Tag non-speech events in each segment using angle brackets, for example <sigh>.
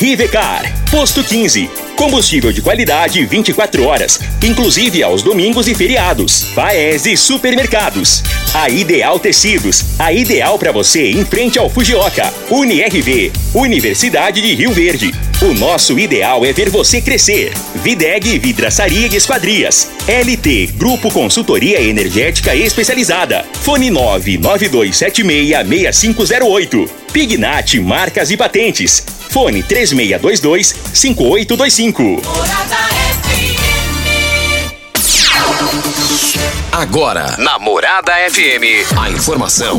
Rivecar, Posto 15. Combustível de qualidade 24 horas, inclusive aos domingos e feriados. Paese Supermercados. A Ideal Tecidos, a ideal para você em frente ao Fujioka. UniRV, Universidade de Rio Verde. O nosso ideal é ver você crescer. Videg Vidraçaria e Esquadrias. LT Grupo Consultoria Energética Especializada. Fone 992766508. Pignat Marcas e Patentes. Fone 3622-5825. Morada FM. Agora, na Morada FM, a informação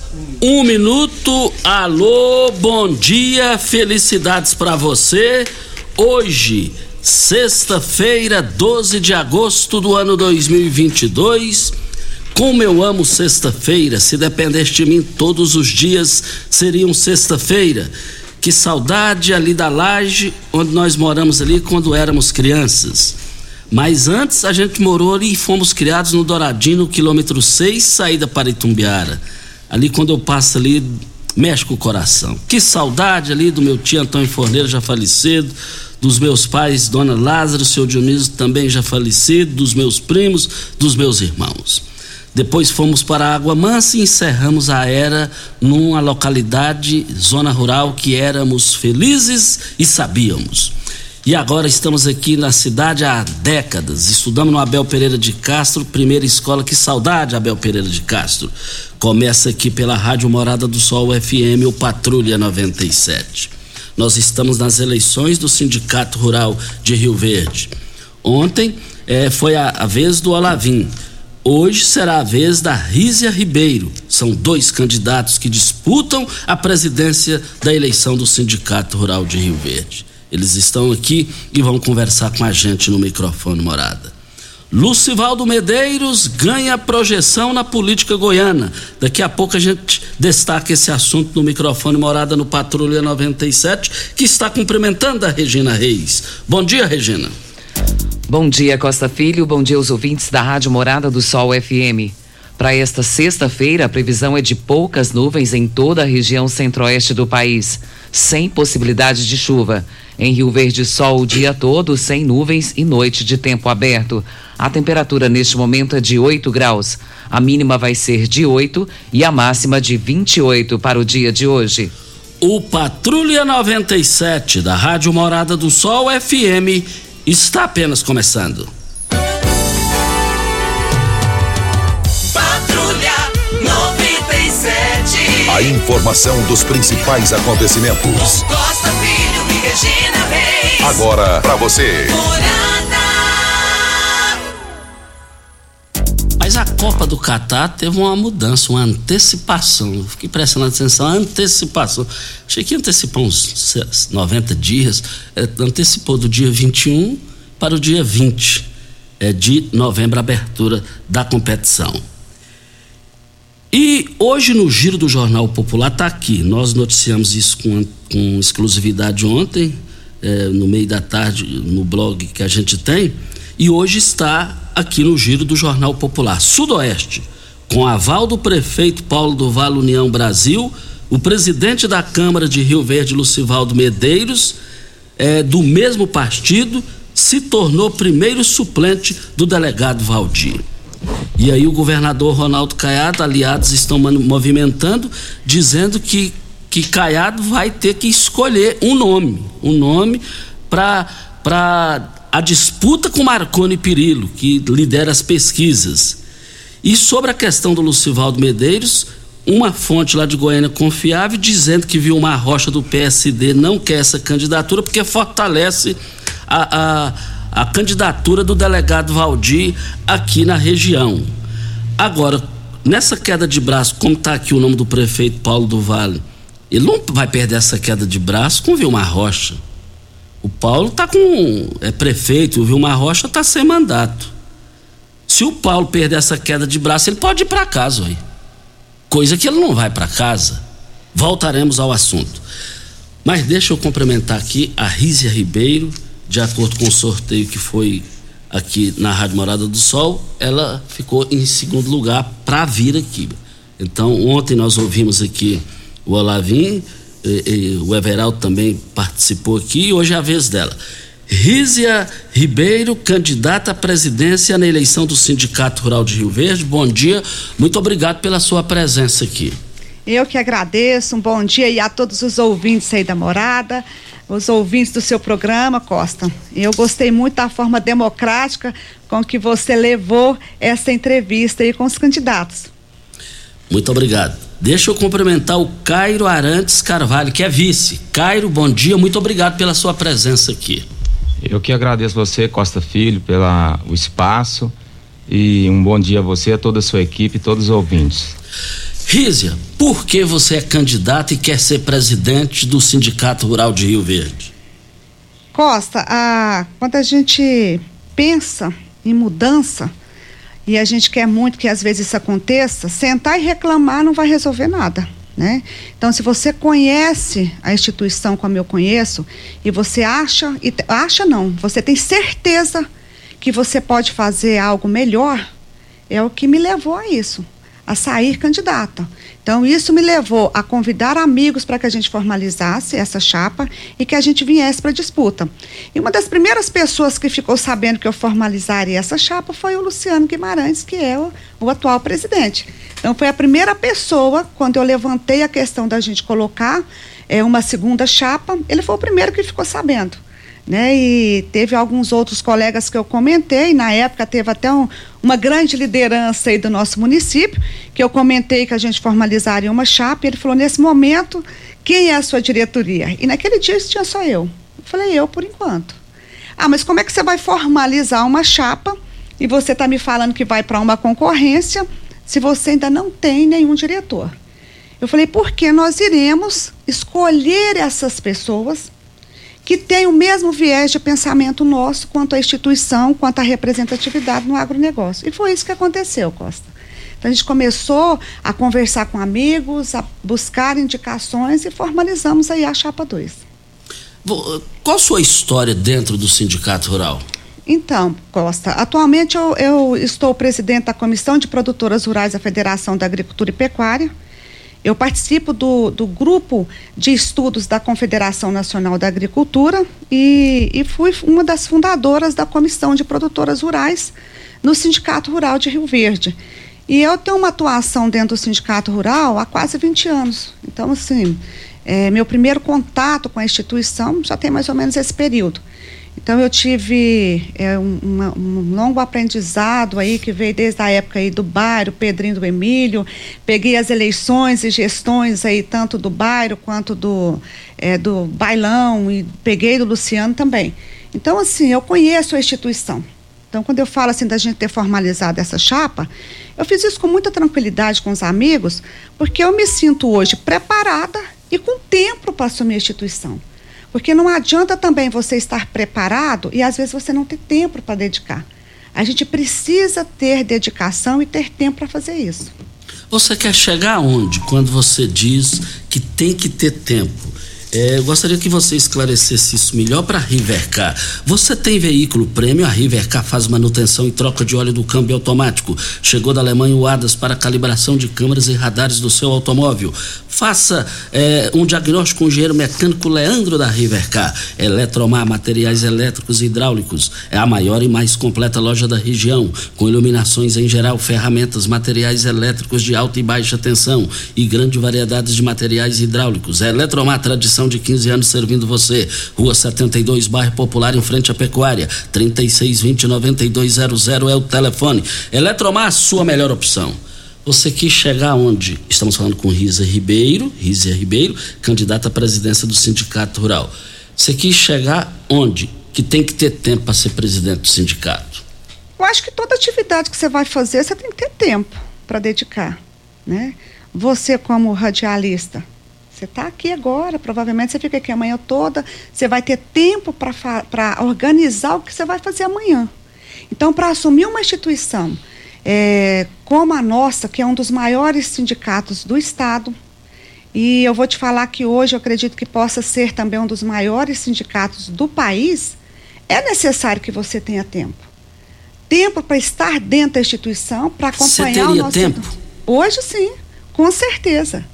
um minuto. Alô, bom dia, felicidades pra você. Hoje, sexta-feira, 12 de agosto do ano 2022. Como eu amo sexta-feira, se dependesse de mim, todos os dias seriam sexta-feira. Que saudade ali da laje onde nós moramos ali quando éramos crianças. Mas antes a gente morou ali e fomos criados no Douradinho, no quilômetro 6, saída para Itumbiara. Ali quando eu passo ali, mexe com o coração. Que saudade ali do meu tio Antônio Forneiro, já falecido, dos meus pais, Dona Lázaro, seu Dionísio, também já falecido, dos meus primos, dos meus irmãos. Depois fomos para a Água Mansa e encerramos a era numa localidade, zona rural, que éramos felizes e sabíamos. E agora estamos aqui na cidade há décadas. Estudamos no Abel Pereira de Castro, primeira escola. Que saudade, Abel Pereira de Castro. Começa aqui pela Rádio Morada do Sol FM, o Patrulha 97. Nós estamos nas eleições do Sindicato Rural de Rio Verde. Ontem eh, foi a, a vez do Olavim. Hoje será a vez da Rízia Ribeiro. São dois candidatos que disputam a presidência da eleição do Sindicato Rural de Rio Verde. Eles estão aqui e vão conversar com a gente no microfone morada. Lucivaldo Medeiros ganha projeção na política goiana. Daqui a pouco a gente destaca esse assunto no microfone morada no Patrulha 97, que está cumprimentando a Regina Reis. Bom dia, Regina. Bom dia, Costa Filho. Bom dia aos ouvintes da Rádio Morada do Sol FM. Para esta sexta-feira, a previsão é de poucas nuvens em toda a região centro-oeste do país, sem possibilidade de chuva. Em Rio Verde, sol o dia todo, sem nuvens e noite de tempo aberto. A temperatura neste momento é de 8 graus. A mínima vai ser de 8 e a máxima de 28 para o dia de hoje. O Patrulha 97 da Rádio Morada do Sol FM está apenas começando. A informação dos principais acontecimentos. Costa Filho e Regina Reis. Agora para você. Mas a Copa do Catar teve uma mudança, uma antecipação. Eu fiquei prestando atenção, antecipação. Achei que ia antecipar uns 90 dias. É, antecipou do dia 21 para o dia 20 é, de novembro, a abertura da competição. E hoje no Giro do Jornal Popular está aqui. Nós noticiamos isso com, com exclusividade ontem, é, no meio da tarde, no blog que a gente tem. E hoje está aqui no Giro do Jornal Popular. Sudoeste, com aval do prefeito Paulo do Vale União Brasil, o presidente da Câmara de Rio Verde, Lucivaldo Medeiros, é, do mesmo partido, se tornou primeiro suplente do delegado Valdir. E aí o governador Ronaldo Caiado, aliados estão movimentando, dizendo que, que Caiado vai ter que escolher um nome, um nome para a disputa com Marconi Pirillo, que lidera as pesquisas. E sobre a questão do Lucivaldo Medeiros, uma fonte lá de Goiânia confiável dizendo que viu uma rocha do PSD não quer essa candidatura porque fortalece a, a a candidatura do delegado Valdir aqui na região. Agora, nessa queda de braço, como está aqui o nome do prefeito Paulo do Vale, ele não vai perder essa queda de braço com Vilmar Rocha. O Paulo está com. é prefeito, o Vilmar Rocha está sem mandato. Se o Paulo perder essa queda de braço, ele pode ir para casa aí. Coisa que ele não vai para casa. Voltaremos ao assunto. Mas deixa eu cumprimentar aqui a Rízia Ribeiro de acordo com o sorteio que foi aqui na Rádio Morada do Sol, ela ficou em segundo lugar para vir aqui. Então, ontem nós ouvimos aqui o Olavim, e, e, o Everaldo também participou aqui, e hoje é a vez dela. Rízia Ribeiro, candidata à presidência na eleição do Sindicato Rural de Rio Verde. Bom dia, muito obrigado pela sua presença aqui. Eu que agradeço, um bom dia e a todos os ouvintes aí da morada os ouvintes do seu programa, Costa. Eu gostei muito da forma democrática com que você levou essa entrevista aí com os candidatos. Muito obrigado. Deixa eu cumprimentar o Cairo Arantes Carvalho, que é vice. Cairo, bom dia, muito obrigado pela sua presença aqui. Eu que agradeço você, Costa Filho, pelo espaço e um bom dia a você, a toda a sua equipe e todos os ouvintes. Rízia, por que você é candidata e quer ser presidente do Sindicato Rural de Rio Verde? Costa, a, quando a gente pensa em mudança e a gente quer muito que às vezes isso aconteça, sentar e reclamar não vai resolver nada. Né? Então, se você conhece a instituição como eu conheço e você acha, e acha não, você tem certeza que você pode fazer algo melhor, é o que me levou a isso a sair candidata. Então, isso me levou a convidar amigos para que a gente formalizasse essa chapa e que a gente viesse para a disputa. E uma das primeiras pessoas que ficou sabendo que eu formalizaria essa chapa foi o Luciano Guimarães, que é o, o atual presidente. Então, foi a primeira pessoa, quando eu levantei a questão da gente colocar é, uma segunda chapa, ele foi o primeiro que ficou sabendo né? E teve alguns outros colegas que eu comentei, na época teve até um, uma grande liderança aí do nosso município, que eu comentei que a gente formalizaria uma chapa, e ele falou, nesse momento, quem é a sua diretoria? E naquele dia tinha só eu. Eu falei, eu por enquanto. Ah, mas como é que você vai formalizar uma chapa e você está me falando que vai para uma concorrência se você ainda não tem nenhum diretor? Eu falei, porque nós iremos escolher essas pessoas que tem o mesmo viés de pensamento nosso quanto à instituição, quanto à representatividade no agronegócio. E foi isso que aconteceu, Costa. Então a gente começou a conversar com amigos, a buscar indicações e formalizamos aí a chapa 2. Qual a sua história dentro do Sindicato Rural? Então, Costa, atualmente eu, eu estou presidente da Comissão de Produtoras Rurais da Federação da Agricultura e Pecuária eu participo do, do grupo de estudos da Confederação Nacional da Agricultura e, e fui uma das fundadoras da Comissão de Produtoras Rurais no Sindicato Rural de Rio Verde. E eu tenho uma atuação dentro do Sindicato Rural há quase 20 anos. Então, assim, é, meu primeiro contato com a instituição já tem mais ou menos esse período. Então eu tive é, um, um, longo aprendizado aí que veio desde a época aí do bairro, Pedrinho do Emílio, peguei as eleições e gestões aí tanto do bairro quanto do, é, do bailão e peguei do Luciano também. Então assim, eu conheço a instituição. Então quando eu falo assim da gente ter formalizado essa chapa, eu fiz isso com muita tranquilidade com os amigos, porque eu me sinto hoje preparada e com tempo para assumir a instituição. Porque não adianta também você estar preparado e às vezes você não ter tempo para dedicar. A gente precisa ter dedicação e ter tempo para fazer isso. Você quer chegar aonde quando você diz que tem que ter tempo? É, eu gostaria que você esclarecesse isso melhor para a Rivercar. Você tem veículo prêmio? A Rivercar faz manutenção e troca de óleo do câmbio automático. Chegou da Alemanha o ADAS para calibração de câmeras e radares do seu automóvel. Faça é, um diagnóstico com o engenheiro mecânico Leandro da Rivercar. Eletromar, materiais elétricos e hidráulicos. É a maior e mais completa loja da região, com iluminações em geral, ferramentas, materiais elétricos de alta e baixa tensão e grande variedade de materiais hidráulicos. É Eletromar, tradição de 15 anos servindo você. Rua 72, bairro Popular, em frente à Pecuária. 3620-9200 é o telefone. Eletromar, sua melhor opção. Você quis chegar onde? Estamos falando com Risa Ribeiro, Risa Ribeiro, candidata à presidência do Sindicato Rural. Você quis chegar onde? Que tem que ter tempo para ser presidente do sindicato. Eu acho que toda atividade que você vai fazer, você tem que ter tempo para dedicar, né? Você como radialista, você está aqui agora, provavelmente você fica aqui amanhã toda, você vai ter tempo para organizar o que você vai fazer amanhã. Então, para assumir uma instituição é, como a nossa, que é um dos maiores sindicatos do Estado, e eu vou te falar que hoje eu acredito que possa ser também um dos maiores sindicatos do país, é necessário que você tenha tempo. Tempo para estar dentro da instituição, para acompanhar você teria o nosso. tempo? Hoje sim, com certeza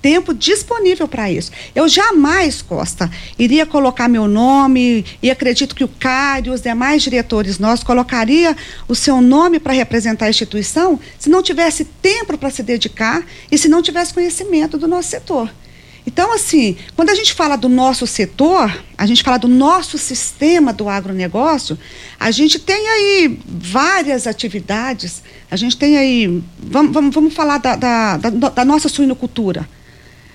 tempo disponível para isso. Eu jamais, Costa, iria colocar meu nome e acredito que o Cário e os demais diretores nossos colocaria o seu nome para representar a instituição se não tivesse tempo para se dedicar e se não tivesse conhecimento do nosso setor. Então, assim, quando a gente fala do nosso setor, a gente fala do nosso sistema do agronegócio, a gente tem aí várias atividades, a gente tem aí, vamos, vamos, vamos falar da, da, da, da nossa suinocultura.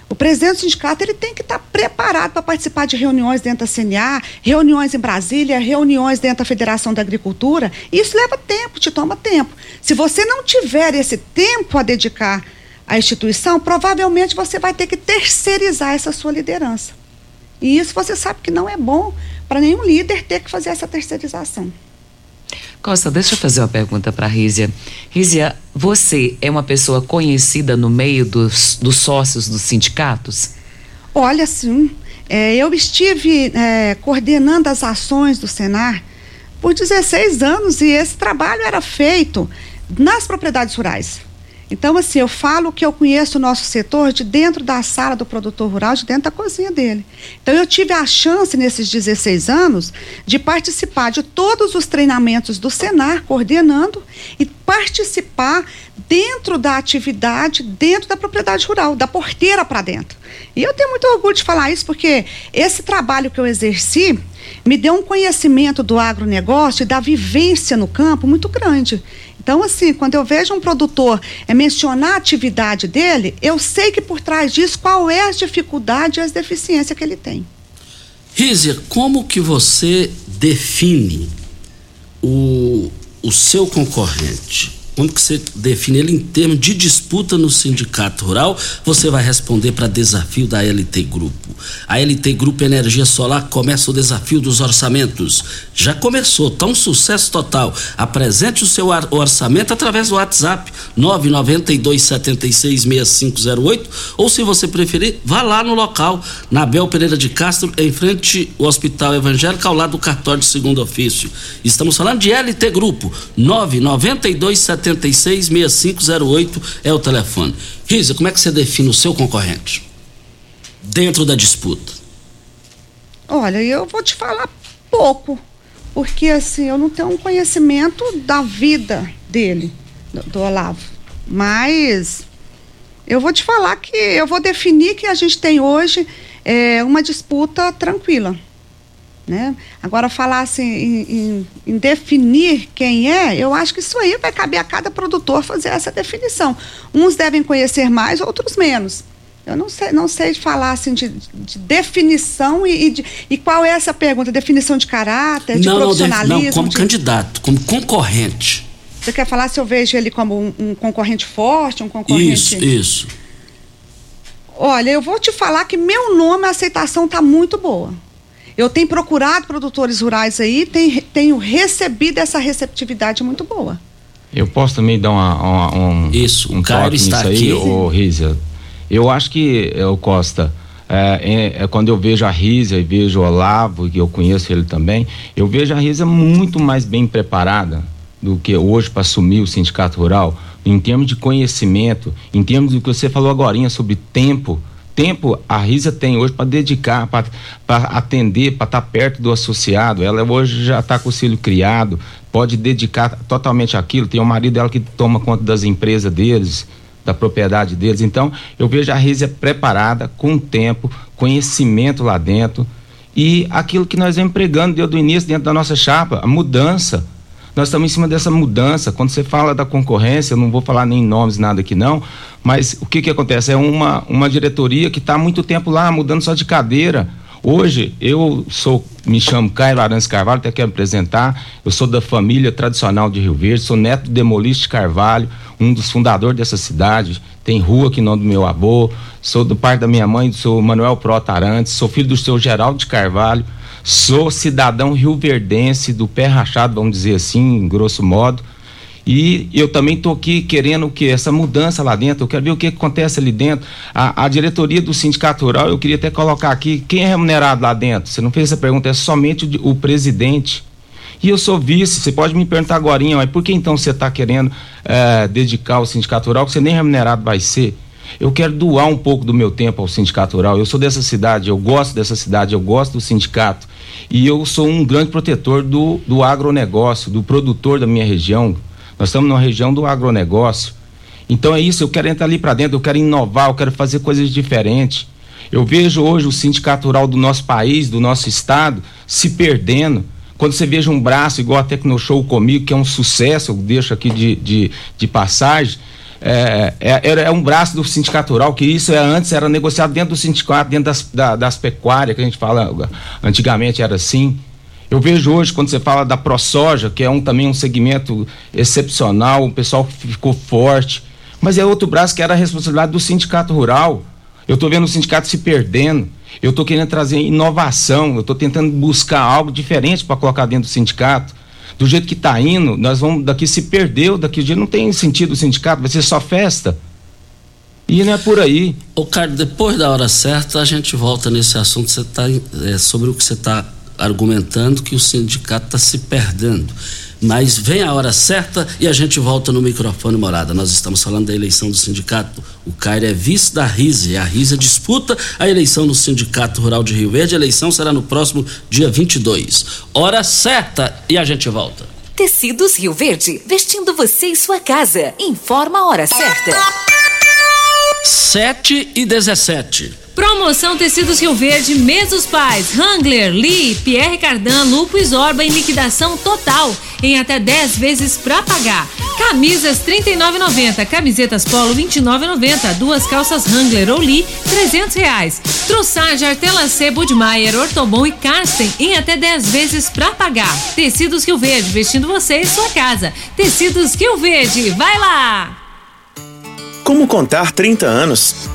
O presidente do sindicato ele tem que estar tá preparado para participar de reuniões dentro da CNA, reuniões em Brasília, reuniões dentro da Federação da Agricultura. Isso leva tempo, te toma tempo. Se você não tiver esse tempo a dedicar à instituição, provavelmente você vai ter que terceirizar essa sua liderança. E isso você sabe que não é bom para nenhum líder ter que fazer essa terceirização. Costa, deixa eu fazer uma pergunta para Rízia. Rízia, você é uma pessoa conhecida no meio dos, dos sócios dos sindicatos? Olha, sim. É, eu estive é, coordenando as ações do Senar por 16 anos e esse trabalho era feito nas propriedades rurais. Então, assim, eu falo que eu conheço o nosso setor de dentro da sala do produtor rural, de dentro da cozinha dele. Então, eu tive a chance, nesses 16 anos, de participar de todos os treinamentos do Senar, coordenando, e participar dentro da atividade, dentro da propriedade rural, da porteira para dentro. E eu tenho muito orgulho de falar isso, porque esse trabalho que eu exerci me deu um conhecimento do agronegócio e da vivência no campo muito grande. Então, assim, quando eu vejo um produtor é, mencionar a atividade dele, eu sei que por trás disso qual é as dificuldades e as deficiências que ele tem. Rízia, como que você define o, o seu concorrente? Como que você define ele em termos de disputa no sindicato rural? Você vai responder para desafio da LT Grupo. A LT Grupo Energia Solar começa o desafio dos orçamentos. Já começou, tá um sucesso total. Apresente o seu orçamento através do WhatsApp 992766508 ou se você preferir, vá lá no local, na Bel Pereira de Castro, em frente ao Hospital Evangélico, ao lado do cartório de segundo ofício. Estamos falando de LT Grupo 99276 766508 é o telefone. Risa, como é que você define o seu concorrente dentro da disputa? Olha, eu vou te falar pouco, porque assim, eu não tenho um conhecimento da vida dele, do, do Olavo. Mas eu vou te falar que eu vou definir que a gente tem hoje é, uma disputa tranquila. Né? Agora, falar assim, em, em, em, definir quem é, eu acho que isso aí vai caber a cada produtor fazer essa definição. Uns devem conhecer mais, outros menos. Eu não sei, não sei falar assim de, de definição e, e, de, e, qual é essa pergunta? Definição de caráter, de não, profissionalismo? Não, como de... candidato, como concorrente. Você quer falar se eu vejo ele como um, um concorrente forte, um concorrente. Isso, isso. Olha, eu vou te falar que meu nome, a aceitação está muito boa. Eu tenho procurado produtores rurais aí, tenho, tenho recebido essa receptividade muito boa. Eu posso também dar uma, uma, um, Isso, um toque está nisso aqui. aí, ô Rízia. Eu acho que, o Costa, é, é, é, quando eu vejo a Risa e vejo o Olavo, que eu conheço ele também, eu vejo a Risa muito mais bem preparada do que hoje para assumir o sindicato rural, em termos de conhecimento, em termos do que você falou agora sobre tempo. Tempo a Risa tem hoje para dedicar, para atender, para estar tá perto do associado. Ela hoje já está com o filho criado, pode dedicar totalmente aquilo. Tem o marido dela que toma conta das empresas deles da propriedade deles. Então, eu vejo a Rízia preparada, com tempo, conhecimento lá dentro. E aquilo que nós vemos pregando desde o início dentro da nossa chapa, a mudança. Nós estamos em cima dessa mudança. Quando você fala da concorrência, eu não vou falar nem nomes, nada aqui não, mas o que que acontece? É uma, uma diretoria que está há muito tempo lá, mudando só de cadeira Hoje, eu sou, me chamo Caio Arantes Carvalho, até quero apresentar. Eu sou da família tradicional de Rio Verde, sou neto de Demoliste Carvalho, um dos fundadores dessa cidade. Tem rua aqui no do meu avô. Sou do pai da minha mãe, sou Manuel Prota Arantes, sou filho do seu Geraldo de Carvalho. Sou cidadão rioverdense do pé rachado, vamos dizer assim, em grosso modo. E eu também estou aqui querendo que essa mudança lá dentro. Eu quero ver o que acontece ali dentro. A, a, diretoria do sindicato rural, eu queria até colocar aqui quem é remunerado lá dentro. Você não fez essa pergunta, é somente o, o presidente. E eu sou vice. Você pode me perguntar agora, mas por que então você está querendo é, dedicar ao sindicato rural que você nem remunerado vai ser? Eu quero doar um pouco do meu tempo ao sindicato rural. Eu sou dessa cidade, eu gosto dessa cidade, eu gosto do sindicato. E eu sou um grande protetor do, do agronegócio, do produtor da minha região. Nós estamos numa região do agronegócio. Então é isso, eu quero entrar ali para dentro, eu quero inovar, eu quero fazer coisas diferentes. Eu vejo hoje o sindicato rural do nosso país, do nosso estado, se perdendo. Quando você veja um braço igual a Tecnoshow comigo, que é um sucesso, eu deixo aqui de, de, de passagem, é, é, é, um braço do sindicato rural, que isso é, antes era negociado dentro do sindicato, dentro das, da, das pecuárias, que a gente fala, antigamente era assim. Eu vejo hoje, quando você fala da ProSoja, que é um, também um segmento excepcional, o pessoal ficou forte, mas é outro braço que era a responsabilidade do sindicato rural. Eu estou vendo o sindicato se perdendo. Eu estou querendo trazer inovação. Eu estou tentando buscar algo diferente para colocar dentro do sindicato. Do jeito que está indo, nós vamos daqui se perdeu, daqui dia não tem sentido o sindicato, vai ser só festa. E não é por aí. Ô, Carlos, depois da hora certa, a gente volta nesse assunto. Você tá, é, sobre o que você está argumentando que o sindicato está se perdendo. Mas vem a hora certa e a gente volta no microfone morada. Nós estamos falando da eleição do sindicato. O Cairo é vice da RISE. A RISE disputa a eleição no Sindicato Rural de Rio Verde. A eleição será no próximo dia 22. Hora certa e a gente volta. Tecidos Rio Verde, vestindo você e sua casa. Informa a hora certa. 7 e 17. Promoção Tecidos Rio Verde, Mesos Pais, Wrangler, Lee, Pierre Cardan, Lupo e Zorba em liquidação total, em até 10 vezes pra pagar. Camisas 39,90, camisetas Polo 29,90, duas calças Wrangler ou Lee 300 reais. Trussage, Artelacê, Budmeier, Ortobon e Karsten em até 10 vezes pra pagar. Tecidos Rio Verde, vestindo você e sua casa. Tecidos Rio Verde, vai lá! Como contar 30 anos?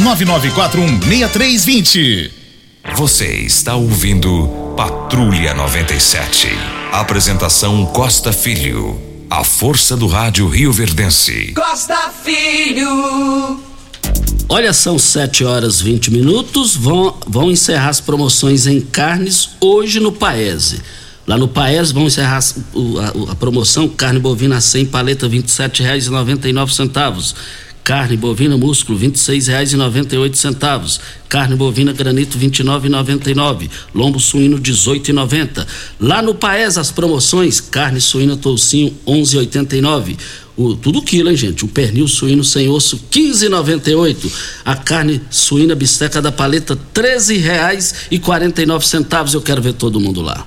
99416320. Você está ouvindo Patrulha 97. Apresentação Costa Filho. A força do rádio Rio Verdense. Costa Filho. Olha, são 7 horas 20 minutos. Vão, vão encerrar as promoções em carnes hoje no Paese. Lá no Paes vão encerrar a, a, a promoção carne bovina 100 paleta R$ 27,99 Carne bovina músculo, R$ 26,98. Carne bovina granito, R$ 29,99. Lombo suíno, R$ 18,90. Lá no Paes, as promoções: carne suína toucinho, R$ 11,89. O, tudo quilo, hein, gente? O pernil suíno sem osso, 15,98. A carne suína bisteca da paleta, R$ centavos. Eu quero ver todo mundo lá.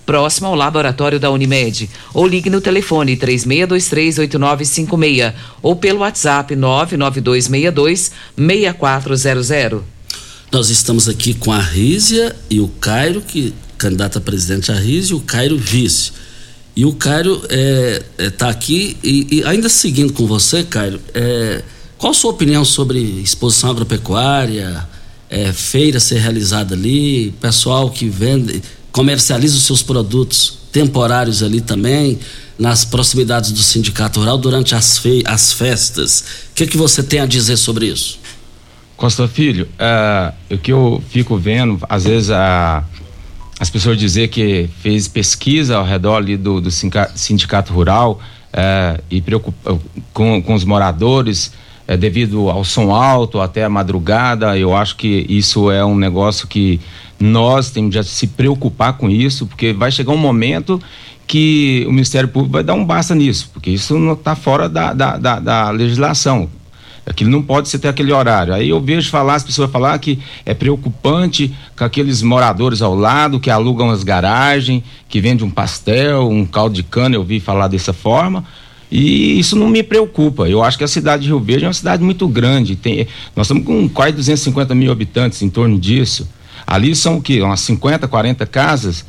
próximo ao laboratório da Unimed. Ou ligue no telefone 36238956 ou pelo WhatsApp 992626400. Nós estamos aqui com a Rízia e o Cairo, que candidata a presidente a Rízia, e o Cairo vice. E o Cairo está é, é, tá aqui e, e, ainda seguindo com você, Cairo, é, qual a sua opinião sobre exposição agropecuária, é, feira ser realizada ali, pessoal que vende, comercializa os seus produtos temporários ali também, nas proximidades do sindicato rural durante as, fe as festas. O que, que você tem a dizer sobre isso? Costa Filho, uh, o que eu fico vendo, às vezes uh, as pessoas dizer que fez pesquisa ao redor ali do, do sindicato rural uh, e preocupa, com, com os moradores é, devido ao som alto até a madrugada. Eu acho que isso é um negócio que nós temos de se preocupar com isso, porque vai chegar um momento que o Ministério Público vai dar um basta nisso, porque isso não está fora da, da, da, da legislação. Aquilo não pode ser até aquele horário. Aí eu vejo falar, as pessoas falar que é preocupante com aqueles moradores ao lado que alugam as garagens, que vendem um pastel, um caldo de cana, eu vi falar dessa forma. E isso não me preocupa. Eu acho que a cidade de Rio Verde é uma cidade muito grande. Tem, nós estamos com quase 250 mil habitantes em torno disso. Ali são o quê? Umas 50, 40 casas.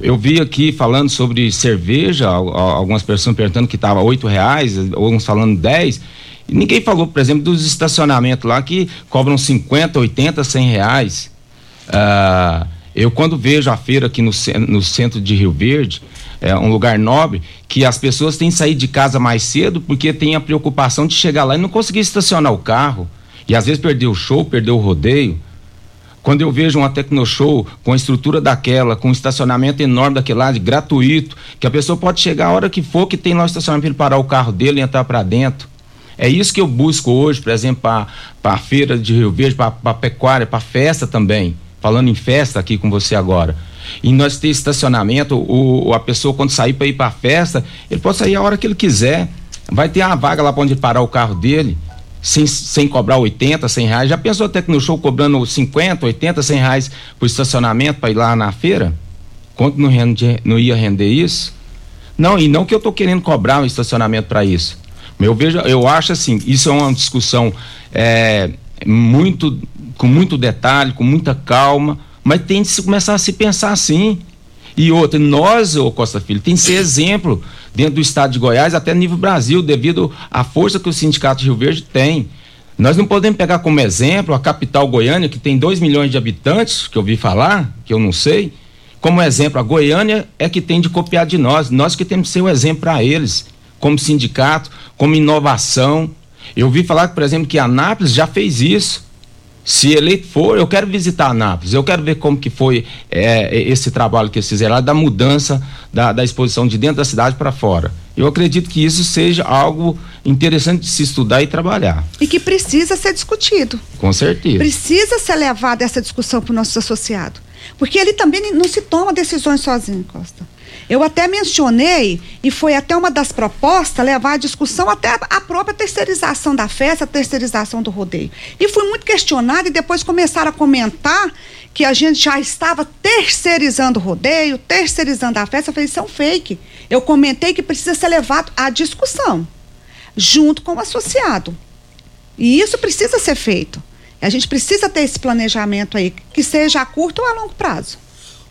Eu vi aqui falando sobre cerveja, algumas pessoas perguntando que estava oito reais, alguns falando 10. E ninguém falou, por exemplo, dos estacionamentos lá que cobram 50, 80, 100 reais. Ah, eu quando vejo a feira aqui no, no centro de Rio Verde, é um lugar nobre, que as pessoas têm que sair de casa mais cedo porque tem a preocupação de chegar lá e não conseguir estacionar o carro. E às vezes perder o show, perder o rodeio. Quando eu vejo uma Tecnoshow com a estrutura daquela, com um estacionamento enorme daquele lado, gratuito, que a pessoa pode chegar a hora que for, que tem lá o estacionamento para parar o carro dele e entrar para dentro. É isso que eu busco hoje, por exemplo, para a feira de Rio Verde, para a pecuária, para festa também. Falando em festa aqui com você agora e nós ter estacionamento, o, a pessoa quando sair para ir para a festa, ele pode sair a hora que ele quiser. Vai ter uma vaga lá para onde parar o carro dele, sem, sem cobrar 80, 100 reais. Já pensou até que no show cobrando 50, 80, 100 reais por estacionamento para ir lá na feira? Quanto não, rende, não ia render isso? Não, e não que eu estou querendo cobrar um estacionamento para isso. Eu vejo, eu acho assim, isso é uma discussão é, muito com muito detalhe, com muita calma, mas tem de se começar a se pensar assim. E outra, nós, ô Costa Filho, tem que ser <coughs> exemplo dentro do estado de Goiás, até nível Brasil, devido à força que o Sindicato de Rio Verde tem. Nós não podemos pegar como exemplo a capital Goiânia, que tem 2 milhões de habitantes, que eu ouvi falar, que eu não sei. Como exemplo, a Goiânia é que tem de copiar de nós. Nós que temos que ser o exemplo para eles, como sindicato, como inovação. Eu ouvi falar, por exemplo, que a Anápolis já fez isso. Se eleito for, eu quero visitar Anápolis, eu quero ver como que foi é, esse trabalho que eles fizeram lá, da mudança da, da exposição de dentro da cidade para fora. Eu acredito que isso seja algo interessante de se estudar e trabalhar. E que precisa ser discutido. Com certeza. Precisa ser levada essa discussão para o nosso associado. Porque ele também não se toma decisões sozinho, Costa. Eu até mencionei, e foi até uma das propostas, levar a discussão até a própria terceirização da festa, a terceirização do rodeio. E fui muito questionada e depois começaram a comentar que a gente já estava terceirizando o rodeio, terceirizando a festa. Eu falei, isso é um fake. Eu comentei que precisa ser levado à discussão, junto com o associado. E isso precisa ser feito. A gente precisa ter esse planejamento aí, que seja a curto ou a longo prazo.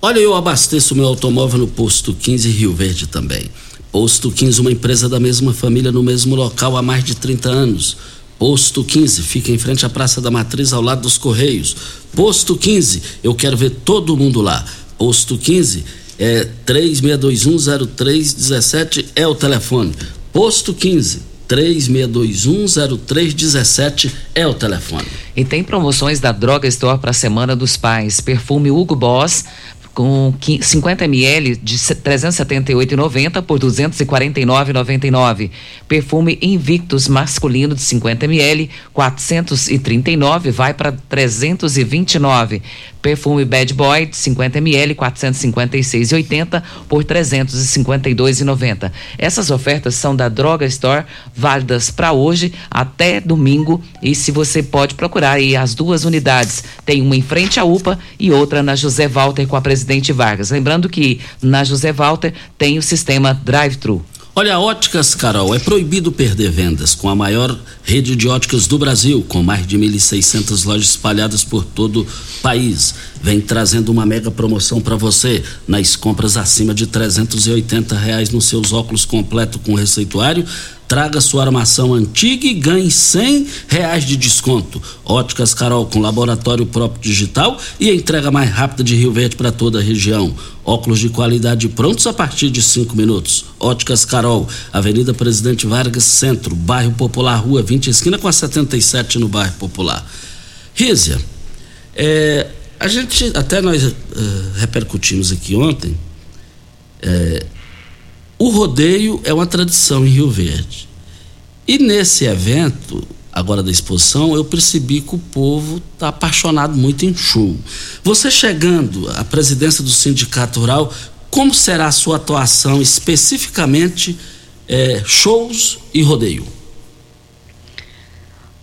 Olha, eu abasteço meu automóvel no Posto 15 Rio Verde também. Posto 15, uma empresa da mesma família no mesmo local há mais de 30 anos. Posto 15, fica em frente à Praça da Matriz, ao lado dos Correios. Posto 15, eu quero ver todo mundo lá. Posto 15, é 36210317 é o telefone. Posto 15, 36210317 é o telefone. E tem promoções da Droga Store para a Semana dos Pais. Perfume Hugo Boss com 50 ml de 378,90 por 249,99. Perfume Invictus masculino de 50 ml, 439 vai para 329. Perfume Bad Boy de 50 ml, 456,80 por 352,90. Essas ofertas são da Droga Store, válidas para hoje até domingo e se você pode procurar aí as duas unidades, tem uma em frente à UPA e outra na José Walter com a Presidente Vargas. Lembrando que na José Walter tem o sistema drive-thru. Olha, Óticas Carol, é proibido perder vendas com a maior rede de óticas do Brasil, com mais de 1.600 lojas espalhadas por todo o país. Vem trazendo uma mega promoção para você nas compras acima de 380 reais nos seus óculos completo com receituário Traga sua armação antiga e ganhe cem reais de desconto. Óticas Carol com laboratório próprio digital e entrega mais rápida de Rio Verde para toda a região. Óculos de qualidade prontos a partir de cinco minutos. Óticas Carol, Avenida Presidente Vargas Centro, bairro Popular, Rua 20, esquina com a 77 no bairro Popular. Rízia, é, a gente, até nós uh, repercutimos aqui ontem, é, o rodeio é uma tradição em Rio Verde. E nesse evento, agora da exposição, eu percebi que o povo está apaixonado muito em show. Você chegando à presidência do Sindicato Rural, como será a sua atuação especificamente é, shows e rodeio?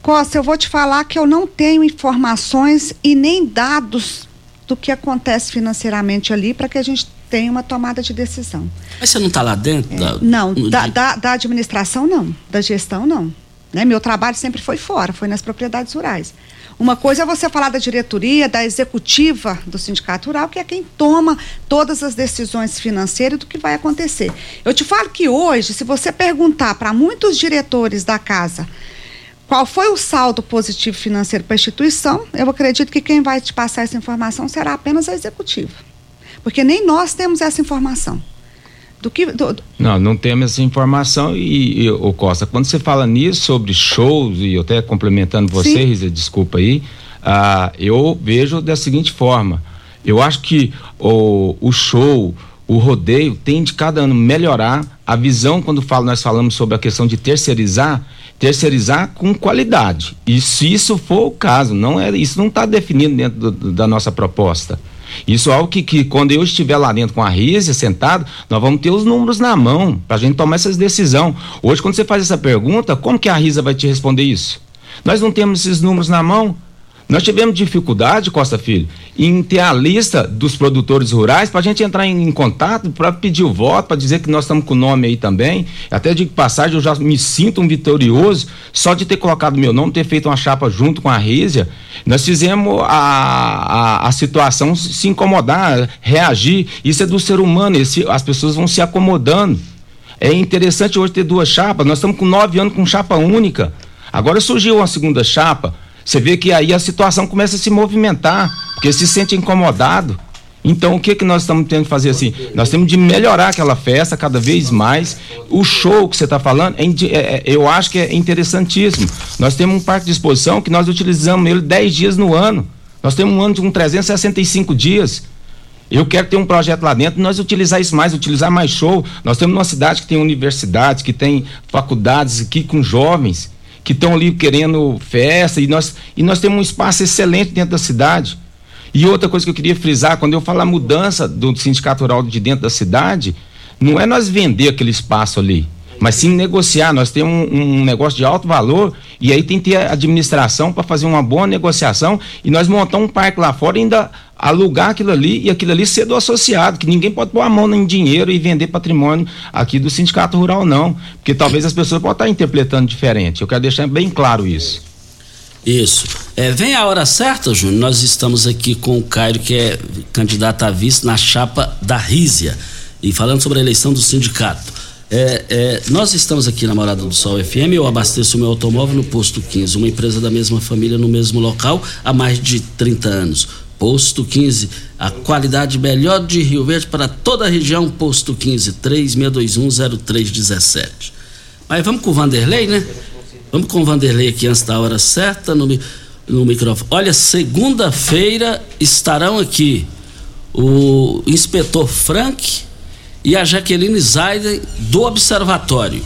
Costa, eu vou te falar que eu não tenho informações e nem dados do que acontece financeiramente ali para que a gente tem uma tomada de decisão. Mas você não está lá dentro? É, da, não, da, da, da, administração não, da gestão não. Né? Meu trabalho sempre foi fora, foi nas propriedades rurais. Uma coisa é você falar da diretoria, da executiva do sindicato rural, que é quem toma todas as decisões financeiras do que vai acontecer. Eu te falo que hoje, se você perguntar para muitos diretores da casa qual foi o saldo positivo financeiro para a instituição, eu acredito que quem vai te passar essa informação será apenas a executiva. Porque nem nós temos essa informação. Do que, do, do... Não, não temos essa informação e, e o Costa, quando você fala nisso sobre shows, e eu até complementando você, Risa, desculpa aí, ah, eu vejo da seguinte forma, eu acho que o, o show, o rodeio tem de cada ano melhorar a visão quando falo, nós falamos sobre a questão de terceirizar, terceirizar com qualidade. E se isso for o caso, não é, isso não está definido dentro do, da nossa proposta. Isso é algo que, que quando eu estiver lá dentro com a Rízia sentado, nós vamos ter os números na mão para a gente tomar essas decisões. Hoje, quando você faz essa pergunta, como que a Rízia vai te responder isso? Nós não temos esses números na mão. Nós tivemos dificuldade, Costa Filho, em ter a lista dos produtores rurais para a gente entrar em, em contato, para pedir o voto, para dizer que nós estamos com o nome aí também. Até de passagem, eu já me sinto um vitorioso só de ter colocado meu nome, ter feito uma chapa junto com a Rízia. Nós fizemos a, a, a situação se incomodar, reagir. Isso é do ser humano, esse, as pessoas vão se acomodando. É interessante hoje ter duas chapas, nós estamos com nove anos com chapa única. Agora surgiu uma segunda chapa você vê que aí a situação começa a se movimentar, porque se sente incomodado. Então, o que que nós estamos tendo que fazer assim? Nós temos de melhorar aquela festa cada vez mais. O show que você está falando, é, é, é, eu acho que é interessantíssimo. Nós temos um parque de exposição que nós utilizamos ele 10 dias no ano. Nós temos um ano com 365 dias. Eu quero ter um projeto lá dentro, nós utilizar isso mais, utilizar mais show. Nós temos uma cidade que tem universidades, que tem faculdades aqui com jovens que estão ali querendo festa e nós, e nós temos um espaço excelente dentro da cidade. E outra coisa que eu queria frisar, quando eu falo a mudança do sindicato rural de dentro da cidade, não é nós vender aquele espaço ali, mas sim negociar. Nós temos um, um negócio de alto valor e aí tem que ter administração para fazer uma boa negociação e nós montar um parque lá fora e ainda alugar aquilo ali e aquilo ali ser do associado, que ninguém pode pôr a mão em dinheiro e vender patrimônio aqui do sindicato rural, não. Porque talvez as pessoas possam estar interpretando diferente. Eu quero deixar bem claro isso. Isso. É, vem a hora certa, Júnior. Nós estamos aqui com o Cairo, que é candidato a vice na chapa da Rízia. E falando sobre a eleição do sindicato. É, é, nós estamos aqui na Morada do Sol FM, eu abasteço o meu automóvel no Posto 15, uma empresa da mesma família no mesmo local há mais de 30 anos. Posto 15, a qualidade melhor de Rio Verde para toda a região, Posto 15, 36210317. Mas vamos com o Vanderlei, né? Vamos com o Vanderlei aqui antes da hora certa no, no microfone. Olha, segunda-feira estarão aqui o inspetor Frank e a Jaqueline Zaiden do Observatório.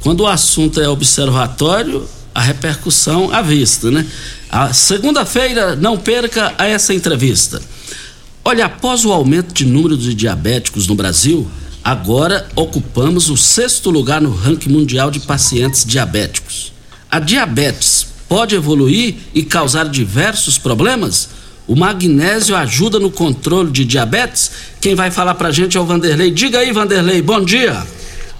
Quando o assunto é observatório, a repercussão à vista, né? A segunda-feira, não perca essa entrevista. Olha, após o aumento de número de diabéticos no Brasil, agora ocupamos o sexto lugar no ranking mundial de pacientes diabéticos. A diabetes pode evoluir e causar diversos problemas? O magnésio ajuda no controle de diabetes? Quem vai falar pra gente é o Vanderlei. Diga aí, Vanderlei, bom dia.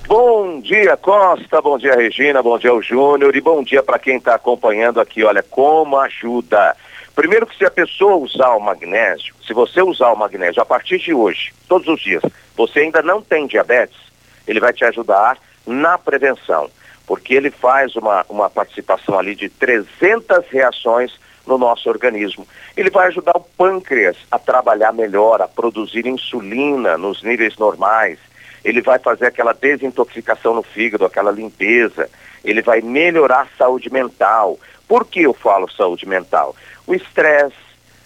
Bom dia, Costa. Bom dia, Regina. Bom dia, o Júnior. E bom dia para quem está acompanhando aqui. Olha, como ajuda. Primeiro que se a pessoa usar o magnésio, se você usar o magnésio a partir de hoje, todos os dias, você ainda não tem diabetes, ele vai te ajudar na prevenção, porque ele faz uma, uma participação ali de 300 reações no nosso organismo. Ele vai ajudar o pâncreas a trabalhar melhor, a produzir insulina nos níveis normais. Ele vai fazer aquela desintoxicação no fígado, aquela limpeza. Ele vai melhorar a saúde mental. Por que eu falo saúde mental? O estresse,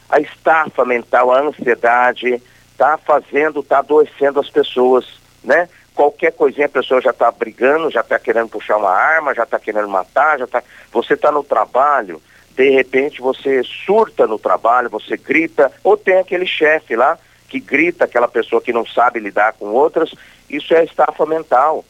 a estafa mental, a ansiedade, está fazendo, está adoecendo as pessoas, né? Qualquer coisinha a pessoa já está brigando, já está querendo puxar uma arma, já está querendo matar, já tá... Você está no trabalho, de repente você surta no trabalho, você grita, ou tem aquele chefe lá que grita, aquela pessoa que não sabe lidar com outras, isso é estafa mental.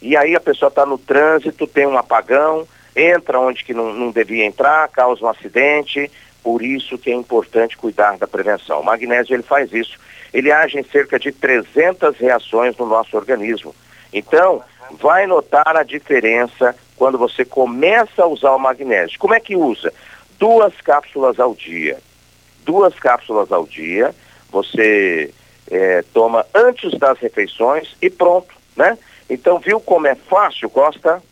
E aí a pessoa está no trânsito, tem um apagão, entra onde que não, não devia entrar, causa um acidente, por isso que é importante cuidar da prevenção. O magnésio ele faz isso. Ele age em cerca de 300 reações no nosso organismo. Então, vai notar a diferença quando você começa a usar o magnésio. Como é que usa? Duas cápsulas ao dia. Duas cápsulas ao dia, você é, toma antes das refeições e pronto, né? Então, viu como é fácil, Costa?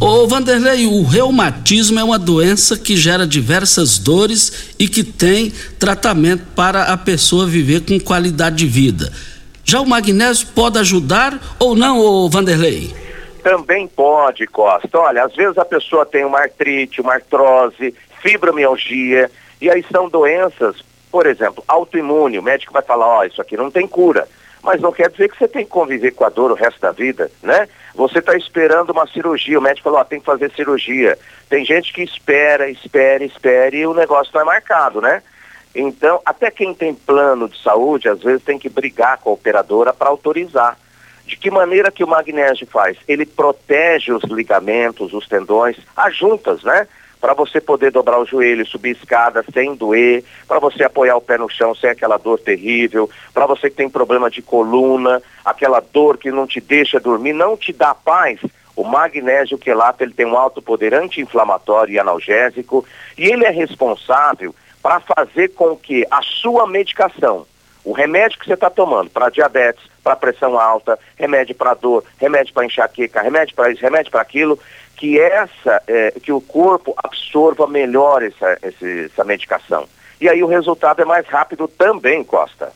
Ô Vanderlei, o reumatismo é uma doença que gera diversas dores e que tem tratamento para a pessoa viver com qualidade de vida. Já o magnésio pode ajudar ou não, ô Vanderlei? Também pode, Costa. Olha, às vezes a pessoa tem uma artrite, uma artrose, fibromialgia, e aí são doenças, por exemplo, autoimune. O médico vai falar, ó, oh, isso aqui não tem cura. Mas não quer dizer que você tem que conviver com a dor o resto da vida, né? Você está esperando uma cirurgia, o médico falou, ó, tem que fazer cirurgia. Tem gente que espera, espera, espera e o negócio não é marcado, né? Então, até quem tem plano de saúde, às vezes tem que brigar com a operadora para autorizar. De que maneira que o magnésio faz? Ele protege os ligamentos, os tendões, as juntas, né? para você poder dobrar o joelho, subir escada sem doer, para você apoiar o pé no chão sem aquela dor terrível, para você que tem problema de coluna, aquela dor que não te deixa dormir, não te dá paz. O magnésio quelato ele tem um alto poder anti-inflamatório e analgésico e ele é responsável para fazer com que a sua medicação, o remédio que você está tomando para diabetes, para pressão alta, remédio para dor, remédio para enxaqueca, remédio para isso, remédio para aquilo, que essa, é, que o corpo absorva melhor essa, essa medicação. E aí o resultado é mais rápido também, Costa.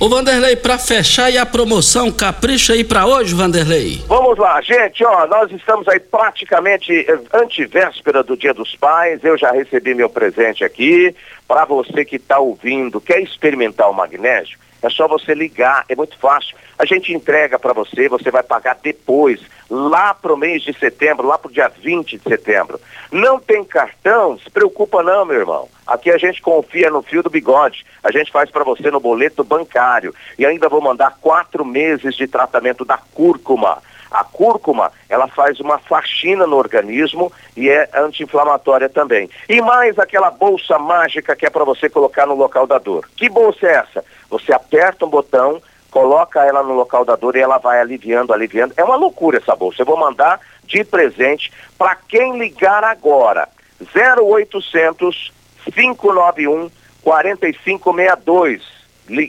Ô Vanderlei, para fechar e a promoção, capricha aí para hoje, Vanderlei. Vamos lá, gente, ó, nós estamos aí praticamente eh, antivéspera do Dia dos Pais. Eu já recebi meu presente aqui. Para você que está ouvindo, quer experimentar o magnésio? É só você ligar, é muito fácil. A gente entrega para você, você vai pagar depois, lá para o mês de setembro, lá para o dia 20 de setembro. Não tem cartão? Se preocupa não, meu irmão. Aqui a gente confia no fio do bigode. A gente faz para você no boleto bancário. E ainda vou mandar quatro meses de tratamento da cúrcuma. A cúrcuma, ela faz uma faxina no organismo e é anti-inflamatória também. E mais aquela bolsa mágica que é para você colocar no local da dor. Que bolsa é essa? Você aperta um botão, coloca ela no local da dor e ela vai aliviando, aliviando. É uma loucura essa bolsa. Eu vou mandar de presente para quem ligar agora. 0800 591 4562.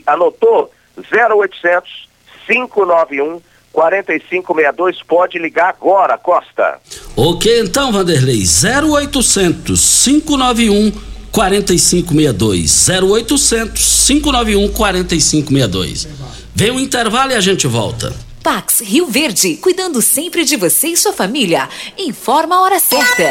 Anotou? 0800 591 4562, pode ligar agora, Costa. Ok, então, Vanderlei, 0800 591 4562. 0800 591 4562. Vem o intervalo e a gente volta. Pax Rio Verde, cuidando sempre de você e sua família. Informa a hora certa.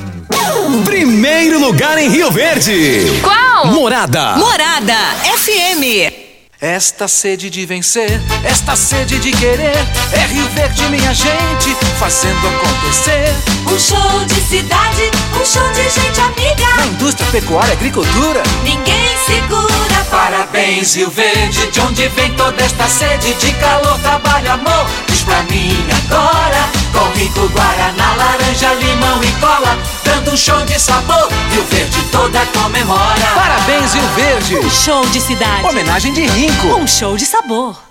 Primeiro lugar em Rio Verde. Qual? Morada. Morada FM. Esta sede de vencer, esta sede de querer, é Rio Verde, minha gente, fazendo acontecer. Um show de cidade, um show de gente amiga. Na indústria, pecuária, agricultura, ninguém segura. Parabéns, Rio Verde, de onde vem toda esta sede de calor, trabalho, amor. Diz pra mim agora, com rico guaraná, laranja, limão e cola, dando um show de sabor. Rio Verde toda comemora. Parabéns, Rio Verde. Um show de cidade. Homenagem de Rinco. Um show de sabor.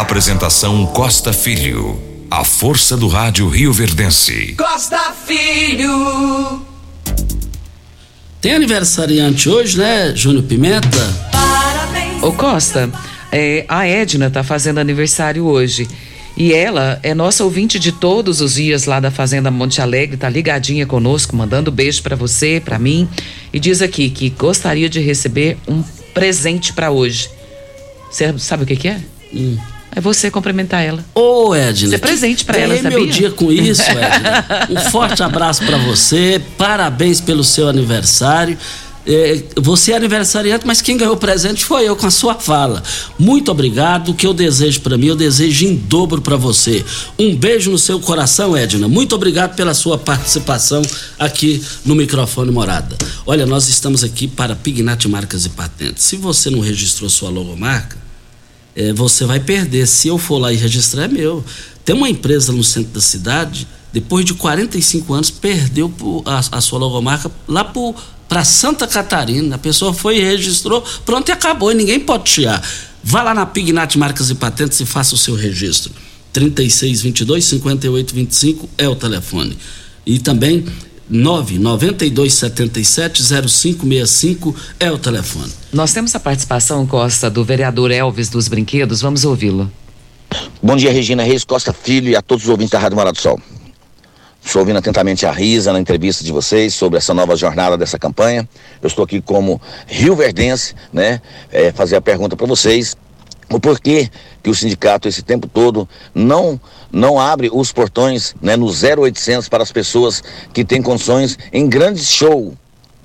Apresentação Costa Filho. A força do rádio Rio Verdense. Costa Filho. Tem aniversariante hoje, né, Júnior Pimenta? Parabéns. Ô Costa, É, a Edna está fazendo aniversário hoje. E ela é nossa ouvinte de todos os dias lá da Fazenda Monte Alegre, tá ligadinha conosco, mandando beijo para você, para mim, e diz aqui que gostaria de receber um presente para hoje. Você sabe o que, que é? Hum. É você cumprimentar ela. Ô, Edna. Você é presente para ela, sabia? meu dia com isso, <laughs> Edna. um forte abraço para você. Parabéns pelo seu aniversário. É, você é aniversariante, mas quem ganhou o presente foi eu com a sua fala. Muito obrigado. O que eu desejo para mim, eu desejo em dobro para você. Um beijo no seu coração, Edna. Muito obrigado pela sua participação aqui no microfone Morada. Olha, nós estamos aqui para Pignat Marcas e Patentes. Se você não registrou sua logomarca, é, você vai perder. Se eu for lá e registrar, é meu. Tem uma empresa no centro da cidade, depois de 45 anos, perdeu a, a sua logomarca lá para Santa Catarina. A pessoa foi e registrou, pronto e acabou, e ninguém pode tirar. Vá lá na Pignat Marcas e Patentes e faça o seu registro. 3622 5825 é o telefone. E também 99277 0565 é o telefone. Nós temos a participação, Costa, do vereador Elvis dos Brinquedos. Vamos ouvi-lo. Bom dia, Regina Reis Costa Filho e a todos os ouvintes da Rádio Morado do Sol. Estou ouvindo atentamente a Risa na entrevista de vocês sobre essa nova jornada dessa campanha. Eu estou aqui como Rio Verdense, né? É, fazer a pergunta para vocês o porquê que o sindicato esse tempo todo não não abre os portões né, no 0800 para as pessoas que têm condições em grandes shows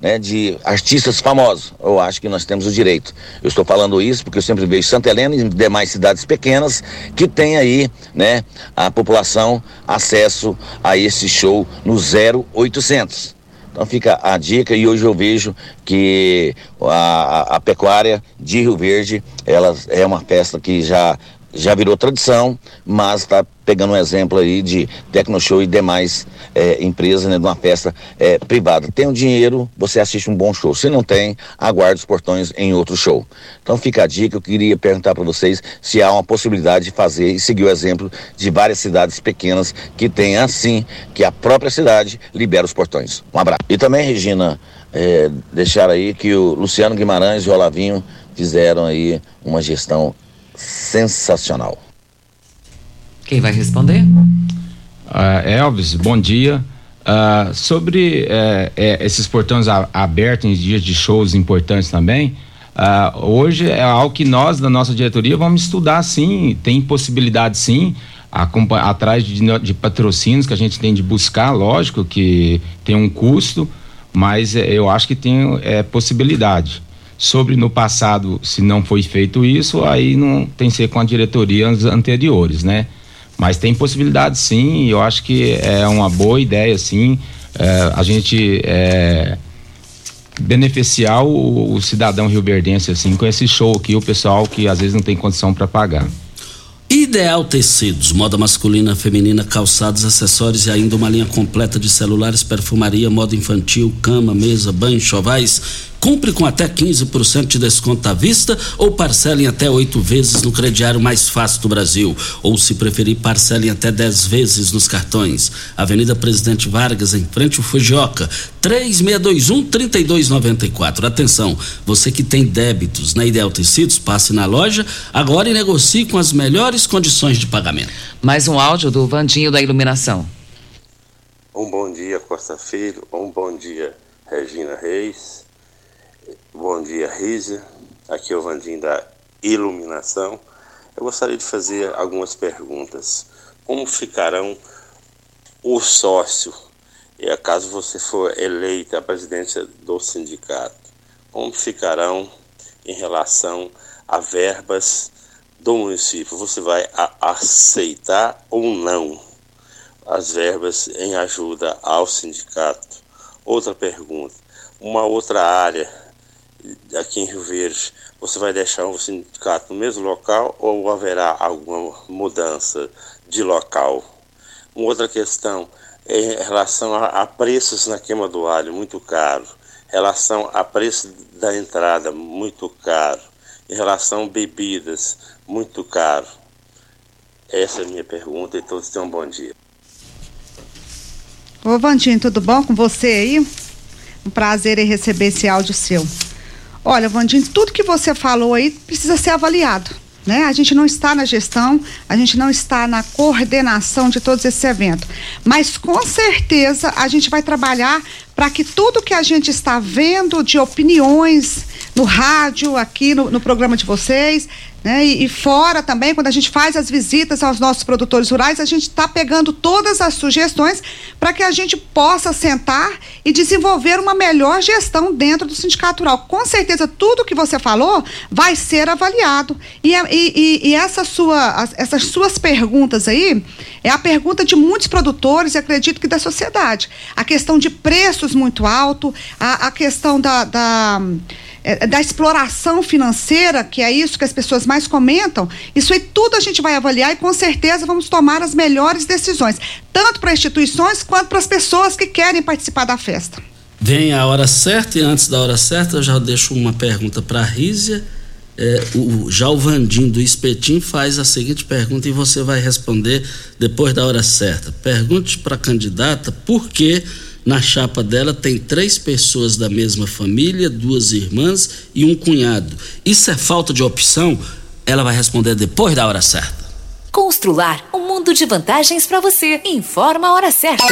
né, de artistas famosos. Eu acho que nós temos o direito. Eu estou falando isso porque eu sempre vejo Santa Helena e demais cidades pequenas que tem aí, né, a população acesso a esse show no 0800. Então fica a dica e hoje eu vejo que a, a pecuária de Rio Verde, ela é uma festa que já já virou tradição, mas está pegando um exemplo aí de Tecnoshow e demais é, empresas né, de uma festa é, privada. Tem o um dinheiro, você assiste um bom show. Se não tem, aguarde os portões em outro show. Então fica a dica, eu queria perguntar para vocês se há uma possibilidade de fazer e seguir o exemplo de várias cidades pequenas que tem assim que a própria cidade libera os portões. Um abraço. E também, Regina, é, deixar aí que o Luciano Guimarães e o Olavinho fizeram aí uma gestão sensacional. Quem vai responder? Uh, Elvis, bom dia. Uh, sobre uh, esses portões abertos em dias de shows importantes também, hoje é algo que nós, da nossa diretoria, vamos estudar sim, tem possibilidade sim, atrás de, de, patrocínios que a gente tem de buscar, lógico que tem um custo, mas eh, eu acho que tem é, possibilidade. Sobre no passado, se não foi feito isso, aí não tem ser com a diretoria anteriores, né? Mas tem possibilidade sim, eu acho que é uma boa ideia, sim, é, a gente é, beneficiar o, o cidadão rioverdense, assim, com esse show aqui, o pessoal que às vezes não tem condição para pagar. Ideal Tecidos, moda masculina, feminina, calçados, acessórios e ainda uma linha completa de celulares, perfumaria, moda infantil, cama, mesa, banho, chovais Compre com até 15% de desconto à vista ou parcele em até oito vezes no crediário mais fácil do Brasil. Ou, se preferir, parcele em até 10 vezes nos cartões. Avenida Presidente Vargas, em frente ao Fujioka, 3621-3294. Atenção, você que tem débitos na Ideal Tecidos, passe na loja agora e negocie com as melhores condições de pagamento. Mais um áudio do Vandinho da Iluminação. Um bom dia, Costa Filho. Um bom dia, Regina Reis. Bom dia, Rízia. Aqui é o Vandim da Iluminação. Eu gostaria de fazer algumas perguntas. Como ficarão o sócio, e caso você for eleita a presidência do sindicato? Como ficarão em relação a verbas do município? Você vai aceitar ou não as verbas em ajuda ao sindicato? Outra pergunta. Uma outra área aqui em Rio Verde, você vai deixar o sindicato no mesmo local ou haverá alguma mudança de local? Uma outra questão é em relação a, a preços na queima do alho, muito caro. Relação a preço da entrada, muito caro. Em relação a bebidas, muito caro. Essa é a minha pergunta e todos tenham um bom dia. Ô Vandinho, tudo bom com você aí? Um prazer em receber esse áudio seu. Olha, Vandinho, tudo que você falou aí precisa ser avaliado, né? A gente não está na gestão, a gente não está na coordenação de todos esses eventos. Mas com certeza a gente vai trabalhar para que tudo que a gente está vendo de opiniões no rádio, aqui no, no programa de vocês, né? E, e, fora também, quando a gente faz as visitas aos nossos produtores rurais, a gente está pegando todas as sugestões para que a gente possa sentar e desenvolver uma melhor gestão dentro do sindicato rural. Com certeza, tudo que você falou vai ser avaliado. E, e, e essa sua, essas suas perguntas aí é a pergunta de muitos produtores e acredito que da sociedade. A questão de preços muito alto, a, a questão da, da é, da exploração financeira, que é isso que as pessoas mais comentam, isso aí tudo a gente vai avaliar e com certeza vamos tomar as melhores decisões, tanto para instituições quanto para as pessoas que querem participar da festa. Vem a hora certa e antes da hora certa eu já deixo uma pergunta para a Rízia. É, o, já o Vandim do Espetim faz a seguinte pergunta e você vai responder depois da hora certa. Pergunte para a candidata por que na chapa dela tem três pessoas da mesma família, duas irmãs e um cunhado. Isso é falta de opção? Ela vai responder depois da hora certa. Constrular um mundo de vantagens para você. Informa a hora certa.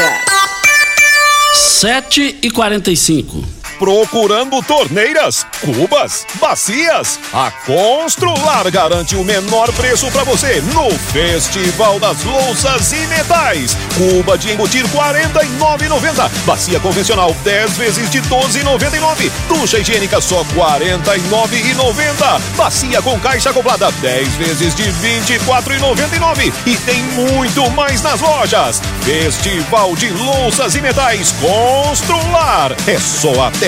7 e 45 Procurando torneiras, cubas, bacias? A Constrular garante o menor preço para você no Festival das Louças e Metais. Cuba de embutir R$ 49,90. Bacia convencional 10 vezes de R$ 12,99. Ducha higiênica só R$ 49,90. Bacia com caixa acoplada 10 vezes de R$ 24,99. E tem muito mais nas lojas. Festival de Louças e Metais Constrular. É só até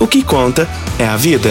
O que conta é a vida.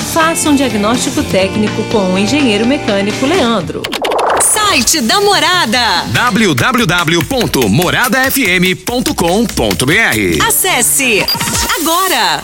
Faça um diagnóstico técnico com o engenheiro mecânico Leandro. Site da Morada www.moradafm.com.br Acesse agora!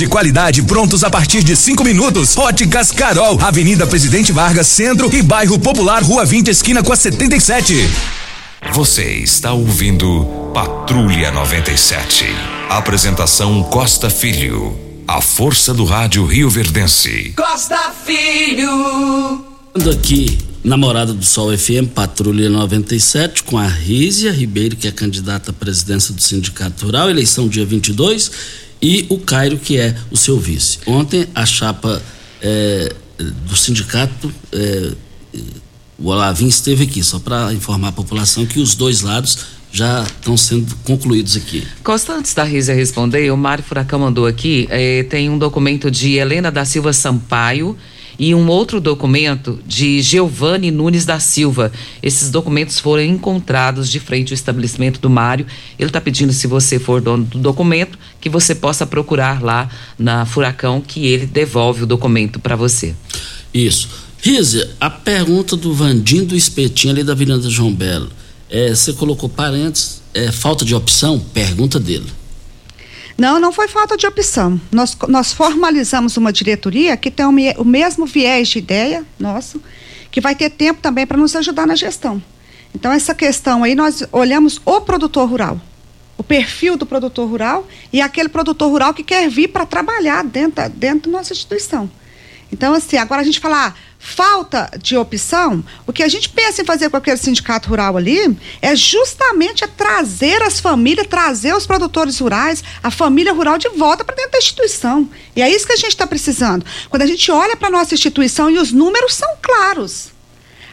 de qualidade prontos a partir de 5 minutos. Óticas Carol, Avenida Presidente Vargas, Centro e Bairro Popular, Rua 20, esquina com a 77. Você está ouvindo Patrulha 97. Apresentação Costa Filho. A força do rádio Rio Verdense. Costa Filho. Aqui namorada do Sol FM, Patrulha 97, com a Rízia Ribeiro, que é candidata à presidência do Sindicato Rural, eleição dia 22, e o Cairo, que é o seu vice. Ontem, a chapa é, do sindicato, é, o Olavim esteve aqui, só para informar a população que os dois lados já estão sendo concluídos aqui. Costa, antes da Rízia responder, o Mário Furacão mandou aqui, eh, tem um documento de Helena da Silva Sampaio e um outro documento de Giovanni Nunes da Silva. Esses documentos foram encontrados de frente ao estabelecimento do Mário. Ele está pedindo, se você for dono do documento, que você possa procurar lá na Furacão, que ele devolve o documento para você. Isso. Rízia, a pergunta do Vandim do Espetinho ali da Avenida João Belo. É, você colocou parentes, é, falta de opção? Pergunta dele. Não, não foi falta de opção. Nós, nós formalizamos uma diretoria que tem o, me, o mesmo viés de ideia nosso, que vai ter tempo também para nos ajudar na gestão. Então, essa questão aí, nós olhamos o produtor rural, o perfil do produtor rural e aquele produtor rural que quer vir para trabalhar dentro, dentro da nossa instituição. Então, assim, agora a gente falar falta de opção, o que a gente pensa em fazer com aquele sindicato rural ali é justamente é trazer as famílias, trazer os produtores rurais, a família rural de volta para dentro da instituição. E é isso que a gente está precisando. Quando a gente olha para a nossa instituição e os números são claros.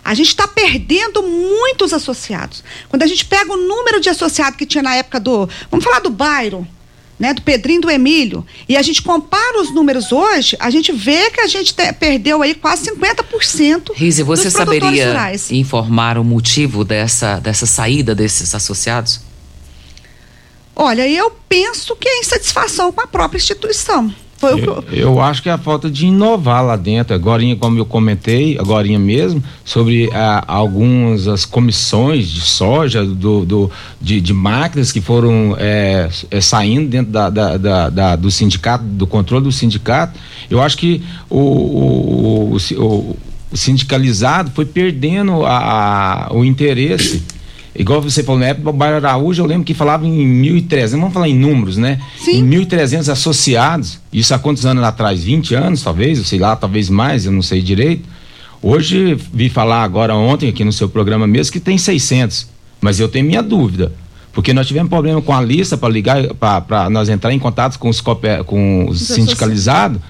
A gente está perdendo muitos associados. Quando a gente pega o número de associados que tinha na época do. Vamos falar do bairro né, do Pedrinho do Emílio, e a gente compara os números hoje, a gente vê que a gente te, perdeu aí quase 50%. Rise, você saberia rurais. informar o motivo dessa, dessa saída desses associados? Olha, eu penso que é insatisfação com a própria instituição. Foi eu, eu acho que é a falta de inovar lá dentro. Agora, como eu comentei, agora mesmo, sobre ah, algumas as comissões de soja, do, do de, de, máquinas que foram é, é, saindo dentro da, da, da, da, do sindicato, do controle do sindicato, eu acho que o, o, o, o sindicalizado foi perdendo a, a, o interesse Igual você falou, na época do Bairro Araújo, eu lembro que falava em 1.300, vamos falar em números, né? Sim. Em 1.300 associados, isso há quantos anos atrás? 20 anos, talvez, sei lá, talvez mais, eu não sei direito. Hoje, vi falar agora ontem aqui no seu programa mesmo que tem 600, mas eu tenho minha dúvida. Porque nós tivemos problema com a lista para ligar, para nós entrar em contato com os, com os sindicalizados,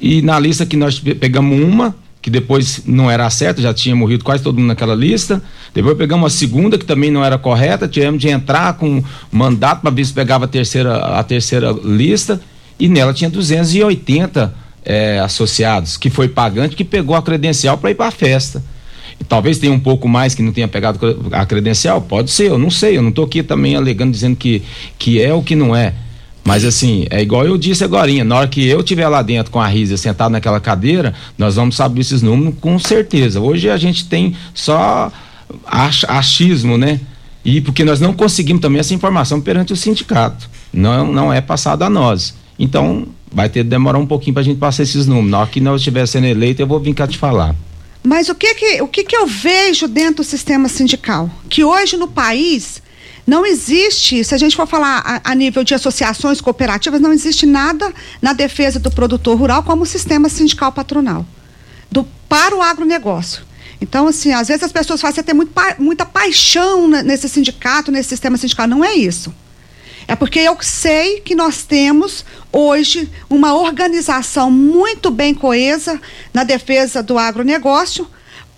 e na lista que nós pegamos uma, que depois não era certo, já tinha morrido quase todo mundo naquela lista. Depois pegamos a segunda, que também não era correta, tivemos de entrar com mandato para ver se pegava a terceira, a terceira lista, e nela tinha 280 é, associados, que foi pagante, que pegou a credencial para ir para a festa. E talvez tenha um pouco mais que não tenha pegado a credencial, pode ser, eu não sei, eu não estou aqui também alegando, dizendo que, que é ou que não é. Mas assim, é igual eu disse agora, na hora que eu estiver lá dentro com a Risa sentado naquela cadeira, nós vamos saber esses números com certeza. Hoje a gente tem só ach, achismo, né? E porque nós não conseguimos também essa informação perante o sindicato. Não, não é passado a nós. Então, vai ter que demorar um pouquinho para a gente passar esses números. Na hora que nós estiver sendo eleito, eu vou vir cá te falar. Mas o que que, o que que eu vejo dentro do sistema sindical? Que hoje no país não existe, se a gente for falar a, a, nível de associações cooperativas, não existe nada na defesa do produtor rural como sistema sindical patronal do, para o agronegócio. Então, assim, às vezes as pessoas fazem ter muito, muita paixão nesse sindicato, nesse sistema sindical. Não é isso. É porque eu sei que nós temos hoje uma organização muito bem coesa na defesa do agronegócio,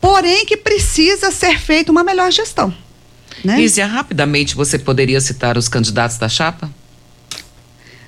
porém que precisa ser feita uma melhor gestão. Né? Lízia, rapidamente você poderia citar os candidatos da chapa?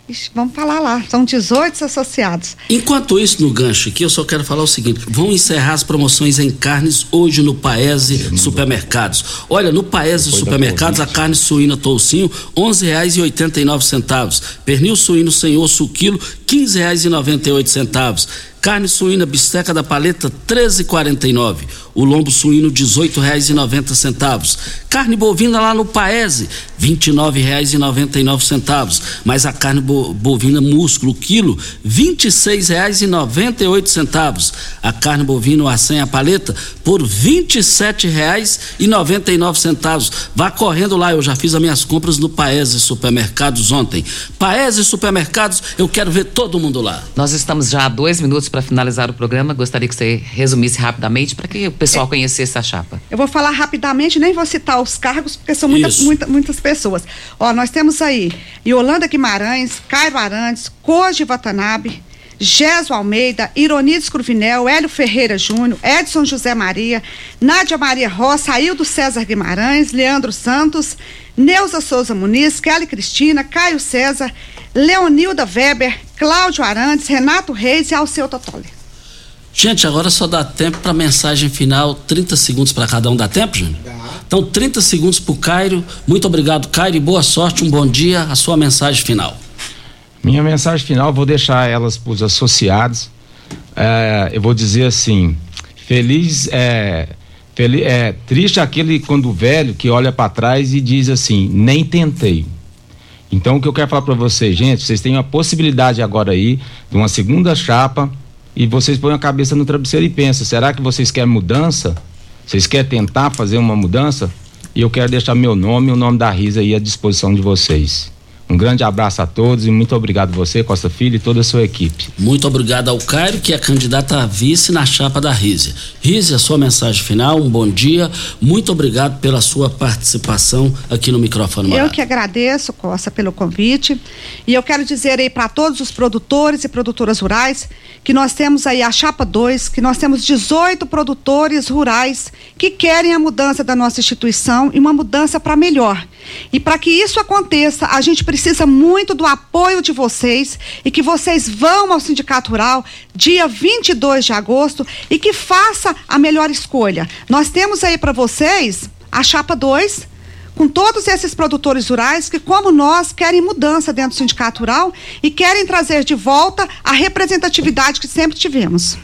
Ixi, vamos falar lá, são 18 associados. Enquanto isso, no gancho aqui, eu só quero falar o seguinte: vão encerrar as promoções em carnes hoje no Paese Supermercados. Olha, no Paese Supermercados, a carne suína toucinho, R$ reais e oitenta centavos. Pernil suíno sem osso o quilo, R$ reais e noventa centavos. Carne suína bisteca da paleta 13,49. O lombo suíno 18,90 centavos. Carne bovina lá no Paese 29,99 centavos. Mas a carne bovina músculo quilo 26,98 centavos. A carne bovina acém a paleta por 27,99 centavos. Vá correndo lá, eu já fiz as minhas compras no Paese Supermercados ontem. Paese Supermercados, eu quero ver todo mundo lá. Nós estamos já há dois minutos para para finalizar o programa, gostaria que você resumisse rapidamente para que o pessoal É. conhecesse a chapa. Eu vou falar rapidamente, nem vou citar os cargos, porque são muitas, muita- muitas pessoas. Ó, nós temos aí Yolanda Guimarães, Cairo Arantes, Koji Watanabe, Geso Almeida, Ironides Cruvinel, Hélio Ferreira Júnior, Edson José Maria, Nádia Maria Roça, Aildo César Guimarães, Leandro Santos, Neuza Souza Muniz, Kelly Cristina, Caio César, Leonilda Weber, Cláudio Arantes, Renato Reis e Alceu Totoli. Gente, agora só dá tempo para mensagem final, 30 segundos para cada um. Dá tempo, Júnior? Então, 30 segundos para o Cairo. Muito obrigado, Cairo, e boa sorte, um bom dia. A sua mensagem final. Minha mensagem final, vou deixar elas para os associados. É, eu vou dizer assim: feliz, é, feli- é triste aquele quando o velho que olha para trás e diz assim: nem tentei. Então, o que eu quero falar para vocês, gente, vocês têm a possibilidade agora aí de uma segunda chapa e vocês põem a cabeça no travesseiro e pensam: será que vocês querem mudança? Vocês querem tentar fazer uma mudança? E eu quero deixar meu nome e o nome da Risa aí à disposição de vocês. Um grande abraço a todos e muito obrigado você, Costa Filho e toda a sua equipe. Muito obrigado ao Cairo, que é candidata a vice na chapa da Rise. Rise, a sua mensagem final, um bom dia. Muito obrigado pela sua participação aqui no microfone. Eu que agradeço, Costa, pelo convite. E eu quero dizer aí para todos os produtores e produtoras rurais que nós temos aí a Chapa 2, que nós temos 18 produtores rurais que querem a mudança da nossa instituição e uma mudança para melhor. E para que isso aconteça, a gente precisa muito do apoio de vocês e que vocês vão ao Sindicato Rural dia 22 de agosto e que faça a melhor escolha. Nós temos aí para vocês a Chapa 2, com todos esses produtores rurais que, como nós, querem mudança dentro do sindicato rural e querem trazer de volta a representatividade que sempre tivemos.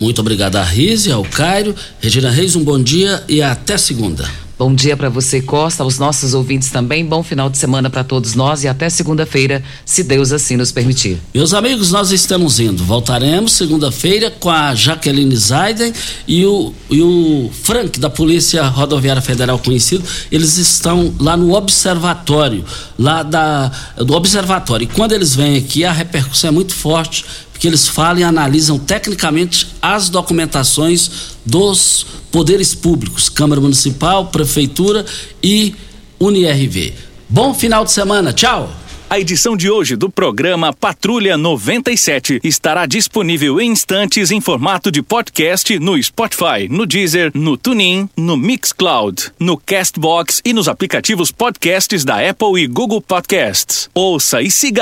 Muito obrigado a Rise, ao Cairo. Regina Reis, um bom dia e até segunda. Bom dia para você, Costa, aos nossos ouvintes também. Bom final de semana para todos nós e até segunda-feira, se Deus assim nos permitir. Meus amigos, nós estamos indo. Voltaremos segunda-feira com a Jaqueline Zaiden e o, e o Frank, da Polícia Rodoviária Federal conhecido. Eles estão lá no observatório, lá da, do observatório. E quando eles vêm aqui, a repercussão é muito forte, porque eles falam e analisam tecnicamente as documentações dos poderes públicos, Câmara Municipal, Prefeitura e UniRV. Bom final de semana, tchau! A edição de hoje do programa Patrulha 97 estará disponível em instantes em formato de podcast no Spotify, no Deezer, no TuneIn, no Mixcloud, no Castbox e nos aplicativos podcasts da Apple e Google Podcasts. Ouça e siga